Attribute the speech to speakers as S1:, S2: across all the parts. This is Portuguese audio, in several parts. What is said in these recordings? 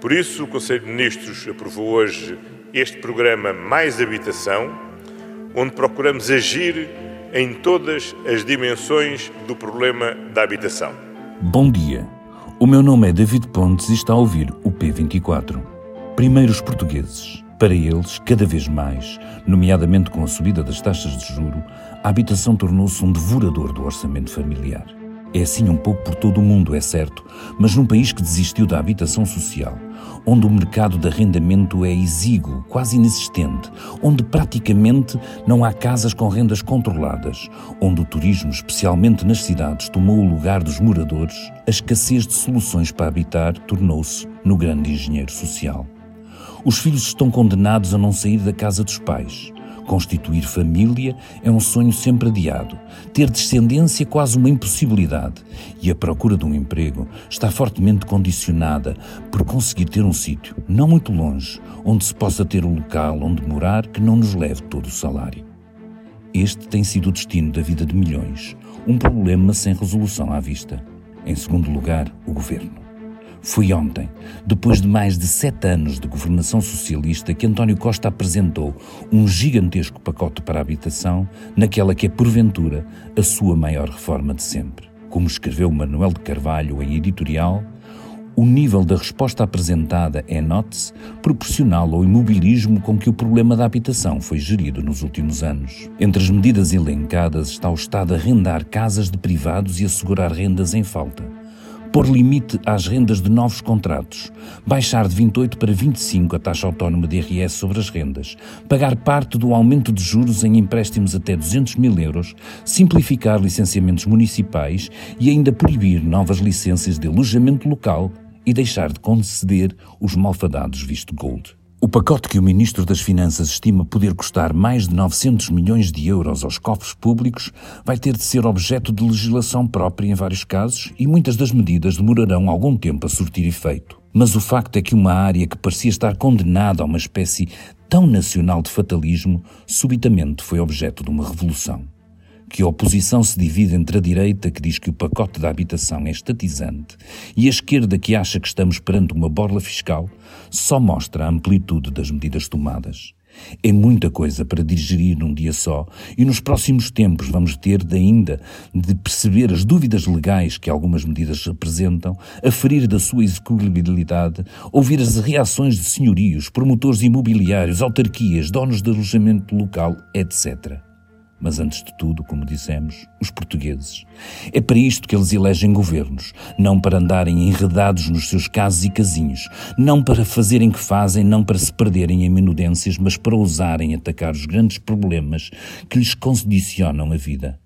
S1: Por isso, o Conselho de Ministros aprovou hoje este programa Mais Habitação, onde procuramos agir em todas as dimensões do problema da habitação.
S2: Bom dia. O meu nome é David Pontes e está a ouvir o P24. Primeiros portugueses. Para eles, cada vez mais, nomeadamente com a subida das taxas de juro, a habitação tornou-se um devorador do orçamento familiar. É assim um pouco por todo o mundo, é certo, mas num país que desistiu da habitação social, onde o mercado de arrendamento é exíguo, quase inexistente, onde praticamente não há casas com rendas controladas, onde o turismo, especialmente nas cidades, tomou o lugar dos moradores, a escassez de soluções para habitar tornou-se no grande engenheiro social. Os filhos estão condenados a não sair da casa dos pais. Constituir família é um sonho sempre adiado. Ter descendência é quase uma impossibilidade. E a procura de um emprego está fortemente condicionada por conseguir ter um sítio, não muito longe, onde se possa ter um local onde morar que não nos leve todo o salário. Este tem sido o destino da vida de milhões, um problema sem resolução à vista. Em segundo lugar, o governo. Foi ontem, depois de mais de sete anos de governação socialista, que António Costa apresentou um gigantesco pacote para a habitação, naquela que é, porventura, a sua maior reforma de sempre. Como escreveu Manuel de Carvalho em editorial, o nível da resposta apresentada é, note-se, proporcional ao imobilismo com que o problema da habitação foi gerido nos últimos anos. Entre as medidas elencadas está o Estado a arrendar casas de privados e assegurar rendas em falta pôr limite às rendas de novos contratos, baixar de 28 para 25 a taxa autónoma de IRS sobre as rendas, pagar parte do aumento de juros em empréstimos até 200 mil euros, simplificar licenciamentos municipais e ainda proibir novas licenças de alojamento local e deixar de conceder os malfadados visto gold. O pacote que o Ministro das Finanças estima poder custar mais de 900 milhões de euros aos cofres públicos vai ter de ser objeto de legislação própria em vários casos e muitas das medidas demorarão algum tempo a surtir efeito. Mas o facto é que uma área que parecia estar condenada a uma espécie tão nacional de fatalismo subitamente foi objeto de uma revolução que a oposição se divide entre a direita, que diz que o pacote da habitação é estatizante, e a esquerda, que acha que estamos perante uma borla fiscal, só mostra a amplitude das medidas tomadas. É muita coisa para digerir num dia só, e nos próximos tempos vamos ter de ainda de perceber as dúvidas legais que algumas medidas apresentam, aferir da sua execuibilidade, ouvir as reações de senhorios, promotores imobiliários, autarquias, donos de alojamento local, etc mas antes de tudo, como dissemos, os portugueses. É para isto que eles elegem governos, não para andarem enredados nos seus casos e casinhos, não para fazerem que fazem, não para se perderem em minudências, mas para ousarem atacar os grandes problemas que lhes condicionam a vida.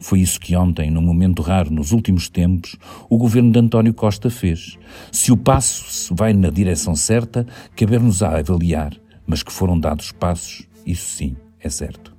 S2: Foi isso que ontem, num momento raro nos últimos tempos, o governo de António Costa fez. Se o passo vai na direção certa, caber-nos a avaliar, mas que foram dados passos, isso sim, é certo.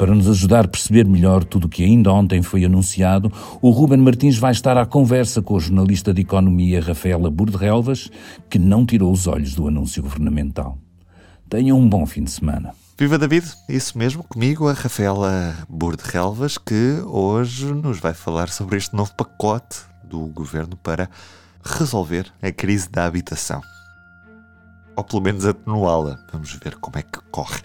S2: Para nos ajudar a perceber melhor tudo o que ainda ontem foi anunciado, o Ruben Martins vai estar à conversa com o jornalista de economia Rafaela Burdelvas, que não tirou os olhos do anúncio governamental. Tenham um bom fim de semana.
S3: Viva David, isso mesmo, comigo a Rafaela Burdelvas, que hoje nos vai falar sobre este novo pacote do governo para resolver a crise da habitação. Ou pelo menos atenuá-la. Vamos ver como é que corre.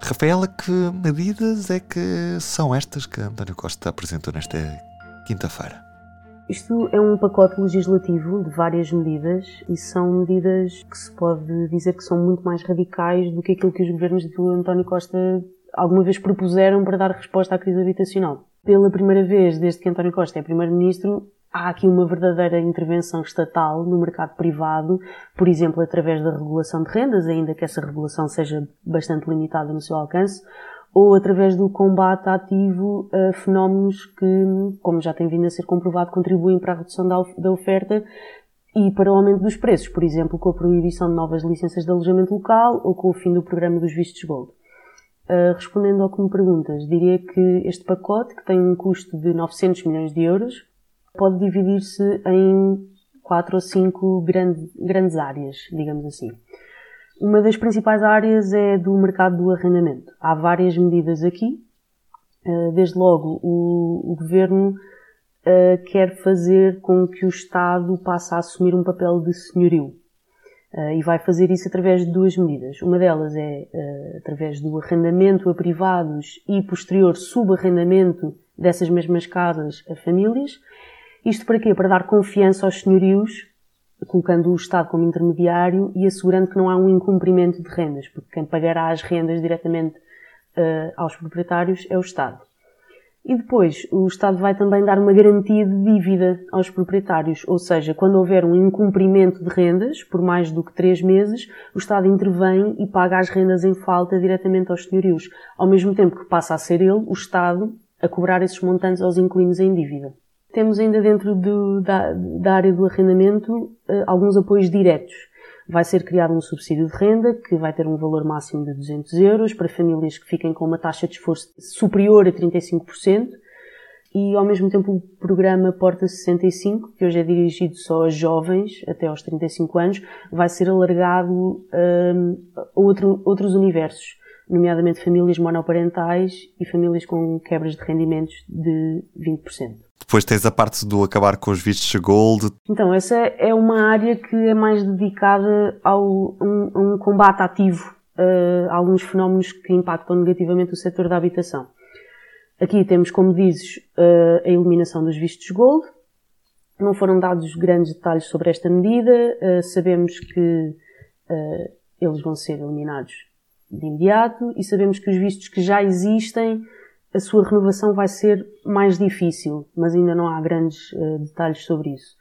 S3: Rafaela, que medidas é que são estas que António Costa apresentou nesta quinta-feira?
S4: Isto é um pacote legislativo de várias medidas e são medidas que se pode dizer que são muito mais radicais do que aquilo que os governos de António Costa alguma vez propuseram para dar resposta à crise habitacional. Pela primeira vez desde que António Costa é Primeiro-Ministro, há aqui uma verdadeira intervenção estatal no mercado privado, por exemplo, através da regulação de rendas, ainda que essa regulação seja bastante limitada no seu alcance, ou através do combate ativo a fenómenos que, como já tem vindo a ser comprovado, contribuem para a redução da oferta e para o aumento dos preços, por exemplo, com a proibição de novas licenças de alojamento local ou com o fim do programa dos vistos gold. Uh, respondendo ao que me perguntas, diria que este pacote, que tem um custo de 900 milhões de euros, pode dividir-se em quatro ou cinco grande, grandes áreas, digamos assim. Uma das principais áreas é do mercado do arrendamento. Há várias medidas aqui. Eh, desde logo, o, o governo uh, quer fazer com que o Estado passe a assumir um papel de senhorio. Uh, e vai fazer isso através de duas medidas. Uma delas é uh, através do arrendamento a privados e posterior subarrendamento dessas mesmas casas a famílias. Isto para quê? Para dar confiança aos senhorios, colocando o Estado como intermediário e assegurando que não há um incumprimento de rendas, porque quem pagará as rendas diretamente uh, aos proprietários é o Estado. E depois, o Estado vai também dar uma garantia de dívida aos proprietários, ou seja, quando houver um incumprimento de rendas por mais do que três meses, o Estado intervém e paga as rendas em falta diretamente aos senhorios, ao mesmo tempo que passa a ser ele, o Estado, a cobrar esses montantes aos inquilinos em dívida. Temos ainda dentro do, da, da, área do arrendamento eh, alguns apoios diretos. Vai ser criado um subsídio de renda que vai ter um valor máximo de 200 euros para famílias que fiquem com uma taxa de esforço superior a 35% e ao mesmo tempo o programa Porta 65, que hoje é dirigido só a jovens até aos 35 anos, vai ser alargado um, a outro, outros universos, nomeadamente famílias monoparentais e famílias com quebras de rendimentos de 20%.
S3: Depois tens a parte do acabar com os vistos gold.
S4: Então, essa é uma área que é mais dedicada ao um, um combate ativo uh, a alguns fenómenos que impactam negativamente o setor da habitação. Aqui temos, como dizes, uh, a eliminação dos vistos gold. Não foram dados grandes detalhes sobre esta medida. Uh, sabemos que eles vão ser eliminados de imediato e sabemos que os vistos que já existem a sua renovação vai ser mais difícil, mas ainda não há grandes uh, detalhes sobre isso.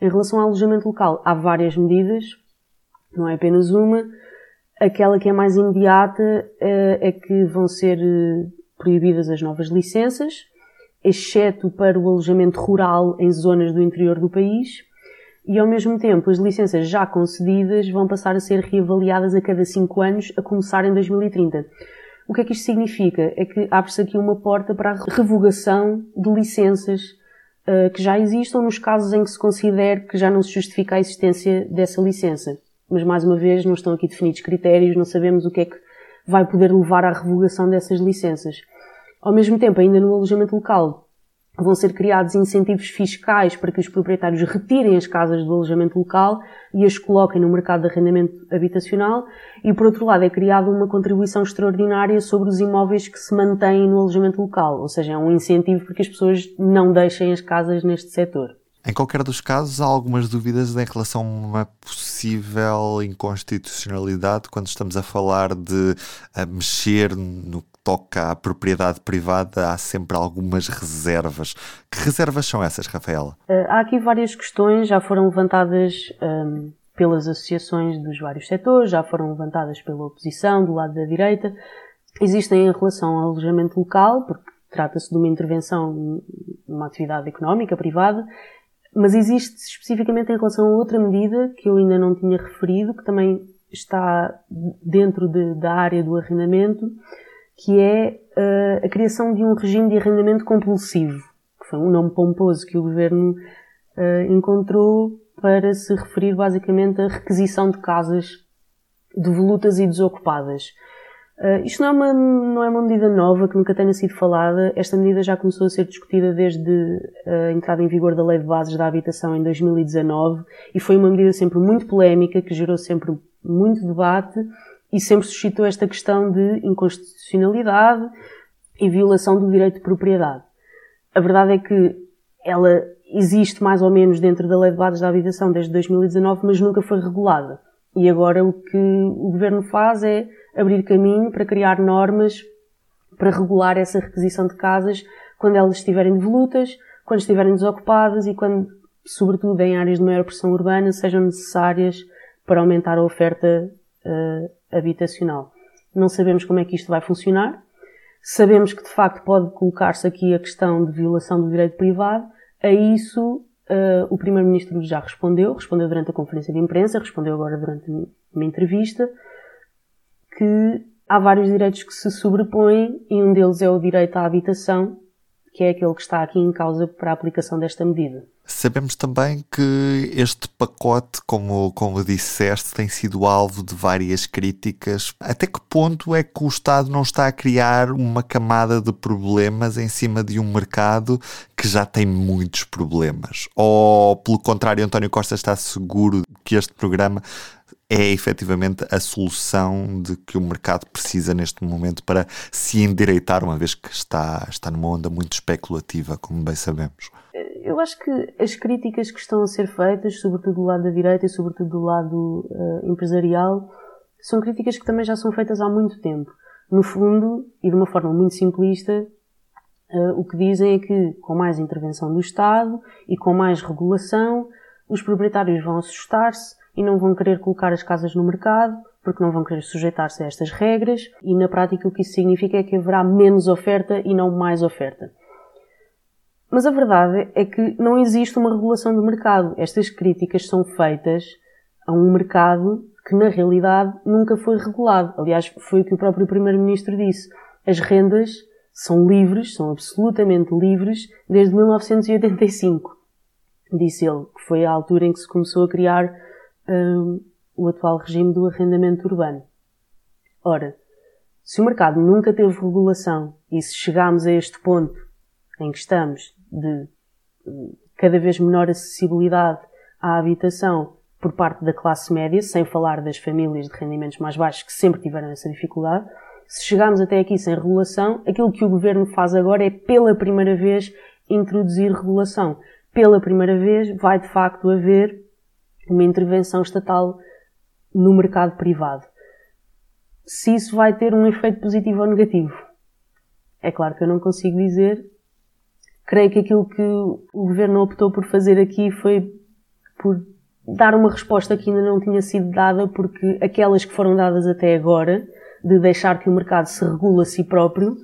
S4: Em relação ao alojamento local, há várias medidas, não é apenas uma. Aquela que é mais imediata uh, é que vão ser uh, proibidas as novas licenças, exceto para o alojamento rural em zonas do interior do país, e ao mesmo tempo as licenças já concedidas vão passar a ser reavaliadas a cada 5 anos, a começar em 2030. O que é que isto significa? É que abre-se aqui uma porta para a revogação de licenças uh, que já existam nos casos em que se considere que já não se justifica a existência dessa licença. Mas mais uma vez não estão aqui definidos critérios, não sabemos o que é que vai poder levar à revogação dessas licenças. Ao mesmo tempo, ainda no alojamento local, vão ser criados incentivos fiscais para que os proprietários retirem as casas do alojamento local e as coloquem no mercado de arrendamento habitacional e, por outro lado, é criada uma contribuição extraordinária sobre os imóveis que se mantêm no alojamento local, ou seja, é um incentivo para que as pessoas não deixem as casas neste setor.
S3: Em qualquer dos casos, há algumas dúvidas em relação a uma possível inconstitucionalidade quando estamos a falar de a mexer no toca à propriedade privada, há sempre algumas reservas. Que reservas são essas, Rafaela?
S4: Uh, há aqui várias questões, já foram levantadas um, pelas associações dos vários setores, já foram levantadas pela oposição, do lado da direita. Existem em relação ao alojamento local, porque trata-se de uma intervenção numa atividade económica privada, mas existe especificamente em relação a outra medida que eu ainda não tinha referido, que também está dentro de, da área do arrendamento, que é uh, a criação de um regime de arrendamento compulsivo, que foi um nome pomposo que o governo uh, encontrou para se referir basicamente à requisição de casas devolutas e desocupadas. Uh, isto não é, uma, não é uma medida nova que nunca tenha sido falada. Esta medida já começou a ser discutida desde a entrada em vigor da Lei de Bases da Habitação em 2019 e foi uma medida sempre muito polémica, que gerou sempre muito debate e sempre suscitou esta questão de inconstitucionalidade e violação do direito de propriedade. A verdade é que ela existe mais ou menos dentro da Lei de Bases da Habitação desde 2019, mas nunca foi regulada. E agora o que o Governo faz é abrir caminho para criar normas para regular essa requisição de casas quando elas estiverem devolutas, quando estiverem desocupadas e quando, sobretudo em áreas de maior pressão urbana, sejam necessárias para aumentar a oferta uh, habitacional. Não sabemos como é que isto vai funcionar. Sabemos que de facto pode colocar-se aqui a questão de violação do direito privado. A isso uh, o Primeiro-Ministro já respondeu, respondeu durante a conferência de imprensa, respondeu agora durante uma entrevista, que há vários direitos que se sobrepõem e um deles é o direito à habitação, que é aquele que está aqui em causa para a aplicação desta medida.
S3: Sabemos também que este pacote, como, como disseste, tem sido alvo de várias críticas. Até que ponto é que o Estado não está a criar uma camada de problemas em cima de um mercado que já tem muitos problemas? Ou, pelo contrário, António Costa está seguro que este programa é efetivamente a solução de que o mercado precisa neste momento para se endireitar, uma vez que está, está numa onda muito especulativa, como bem sabemos?
S4: Eu acho que as críticas que estão a ser feitas, sobretudo do lado da direita e sobretudo do lado uh, empresarial, são críticas que também já são feitas há muito tempo. No fundo, e de uma forma muito simplista, uh, o que dizem é que com mais intervenção do Estado e com mais regulação, os proprietários vão assustar-se e não vão querer colocar as casas no mercado porque não vão querer sujeitar-se a estas regras e na prática o que isso significa é que haverá menos oferta e não mais oferta. Mas a verdade é que não existe uma regulação do mercado. Estas críticas são feitas a um mercado que na realidade nunca foi regulado. Aliás, foi o que o próprio Primeiro-Ministro disse. As rendas são livres, são absolutamente livres, desde 1985. Disse ele que foi a altura em que se começou a criar um, o atual regime do arrendamento urbano. Ora, se o mercado nunca teve regulação e se chegarmos a este ponto em que estamos de hum, cada vez menor acessibilidade à habitação por parte da classe média, sem falar das famílias de rendimentos mais baixos que sempre tiveram essa dificuldade, se chegarmos até aqui sem regulação, aquilo que o governo faz agora é, pela primeira vez, introduzir regulação. Pela primeira vez, vai de facto haver uma intervenção estatal no mercado privado. Se isso vai ter um efeito positivo ou negativo, é claro que eu não consigo dizer. Creio que aquilo que o governo optou por fazer aqui foi por dar uma resposta que ainda não tinha sido dada, porque aquelas que foram dadas até agora, de deixar que o mercado se regule a si próprio,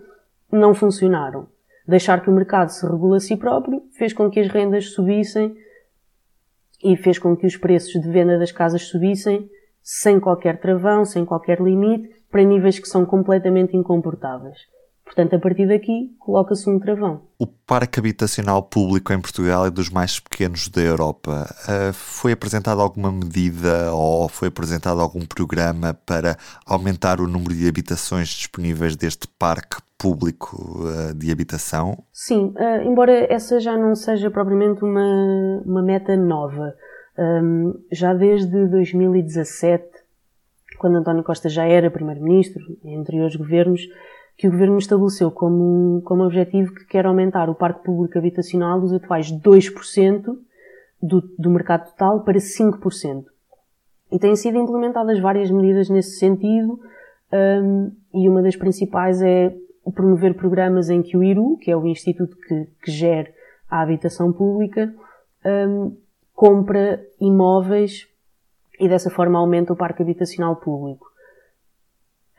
S4: não funcionaram. Deixar que o mercado se regule a si próprio fez com que as rendas subissem e fez com que os preços de venda das casas subissem sem qualquer travão, sem qualquer limite, para níveis que são completamente incomportáveis. Portanto, a partir daqui, coloca-se um travão.
S3: O parque habitacional público em Portugal é dos mais pequenos da Europa. Uh, foi apresentada alguma medida ou foi apresentado algum programa para aumentar o número de habitações disponíveis deste parque público uh, de habitação?
S4: Sim, uh, embora essa já não seja propriamente uma, uma meta nova. Um, já desde 2017, quando António Costa já era Primeiro-Ministro, em anteriores governos, que o Governo estabeleceu como, como objetivo que quer aumentar o parque público habitacional dos atuais 2% do, do mercado total para 5%. E têm sido implementadas várias medidas nesse sentido, um, e uma das principais é promover programas em que o IRU, que é o instituto que, que gera a habitação pública, um, compra imóveis e dessa forma aumenta o parque habitacional público.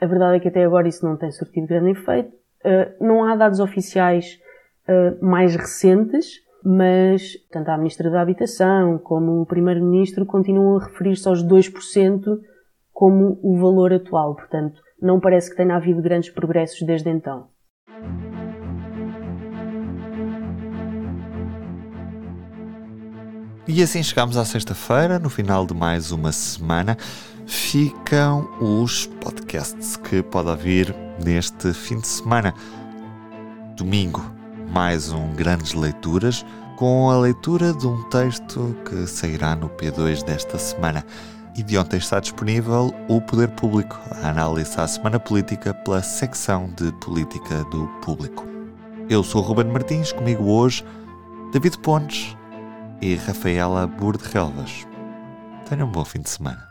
S4: A verdade é que até agora isso não tem surtido grande efeito. Uh, não há dados oficiais uh, mais recentes, mas tanto a Ministra da Habitação como o Primeiro-Ministro continuam a referir-se aos 2% como o valor atual. Portanto, não parece que tenha havido grandes progressos desde então.
S3: E assim chegamos à sexta-feira, no final de mais uma semana ficam os podcasts que pode ouvir neste fim de semana. Domingo, mais um Grandes Leituras, com a leitura de um texto que sairá no P2 desta semana. E de ontem está disponível o Poder Público, a análise à semana política pela secção de política do público. Eu sou Ruben Martins, comigo hoje David Pontes e Rafaela Burde Relvas. Tenham um bom fim de semana.